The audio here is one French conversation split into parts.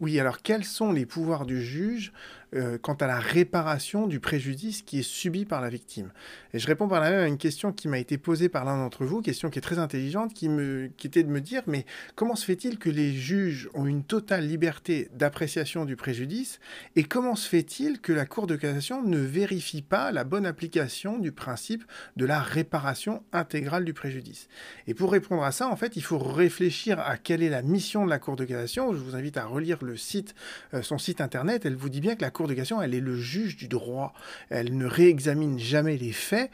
Oui, alors quels sont les pouvoirs du juge? Euh, quant à la réparation du préjudice qui est subi par la victime. Et je réponds par là même à une question qui m'a été posée par l'un d'entre vous, question qui est très intelligente, qui, était de me dire, mais comment se fait-il que les juges ont une totale liberté d'appréciation du préjudice Et comment se fait-il que la Cour de cassation ne vérifie pas la bonne application du principe de la réparation intégrale du préjudice? Et pour répondre à ça, en fait, il faut réfléchir à quelle est la mission de la Cour de cassation. Je vous invite à relire euh, son site internet, elle vous dit bien que la Cour de cassation, elle est le juge du droit. Elle ne réexamine jamais les faits,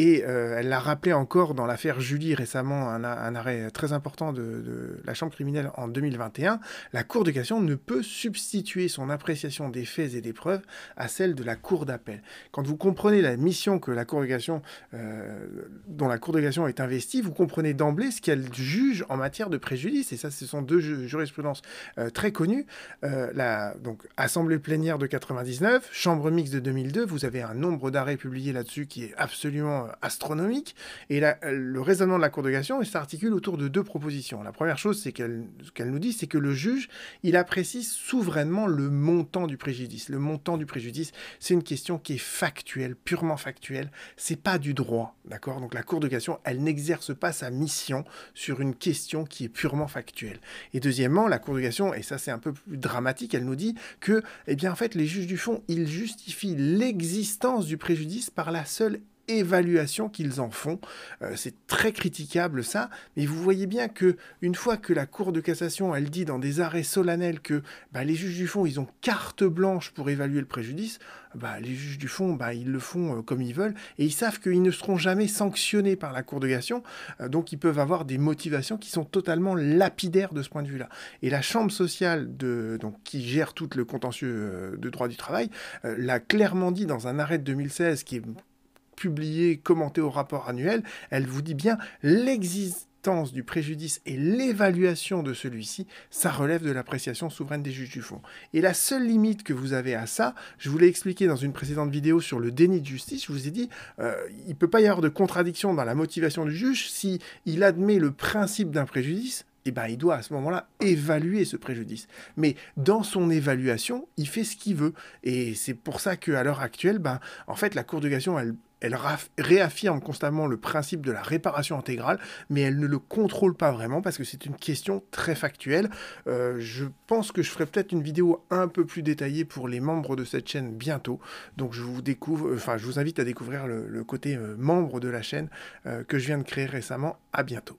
et euh, elle l'a rappelé encore dans l'affaire Julie récemment, un, arrêt très important de, la Chambre criminelle en 2021. La Cour de cassation ne peut substituer son appréciation des faits et des preuves à celle de la Cour d'appel. Quand vous comprenez la mission que la Cour de cassation, euh, dont la Cour de cassation est investie, vous comprenez d'emblée ce qu'elle juge en matière de préjudice. Et ça, ce sont deux jurisprudences euh, très connues. la donc, Assemblée plénière de 99, Chambre mixte de 2002, vous avez un nombre d'arrêts publiés là-dessus qui est absolument astronomique. Et le raisonnement de la Cour de cassation s'articule autour de deux propositions. La première chose, c'est qu'elle qu'elle nous dit, c'est que le juge, il apprécie souverainement le montant du préjudice. Le montant du préjudice, c'est une question qui est factuelle, purement factuelle. C'est pas du droit, d'accord? Donc la Cour de cassation, elle n'exerce pas sa mission sur une question qui est purement factuelle. Et deuxièmement, la Cour de cassation, et ça c'est un peu plus dramatique, elle nous dit que, eh bien en fait, les juges du fond, ils justifient l'existence du préjudice par la seule évaluation qu'ils en font. Euh, c'est très critiquable ça, mais vous voyez bien que une fois que la Cour de cassation, elle dit dans des arrêts solennels que bah, les juges du fond, ils ont carte blanche pour évaluer le préjudice, bah, les juges du fond, bah, ils le font euh, comme ils veulent, et ils savent qu'ils ne seront jamais sanctionnés par la Cour de cassation, euh, donc ils peuvent avoir des motivations qui sont totalement lapidaires de ce point de vue-là. Et la Chambre sociale, de, donc, qui gère tout le contentieux de droit du travail, l'a clairement dit dans un arrêt de 2016 qui est publié, commenté au rapport annuel, elle vous dit bien l'existence du préjudice et l'évaluation de celui-ci, ça relève de l'appréciation souveraine des juges du fond. Et la seule limite que vous avez à ça, je vous l'ai expliqué dans une précédente vidéo sur le déni de justice, je vous ai dit, euh, il ne peut pas y avoir de contradiction dans la motivation du juge si il admet le principe d'un préjudice eh ben, il doit à ce moment-là évaluer ce préjudice. Mais dans son évaluation, il fait ce qu'il veut. Et c'est pour ça qu'à l'heure actuelle, ben, en fait, la Cour de cassation, elle, elle réaffirme constamment le principe de la réparation intégrale, mais elle ne le contrôle pas vraiment parce que c'est une question très factuelle. Euh, je pense que je ferai peut-être une vidéo un peu plus détaillée pour les membres de cette chaîne bientôt. Donc je vous découvre, enfin je vous invite à découvrir le, côté euh, membre de la chaîne euh, que je viens de créer récemment. À bientôt.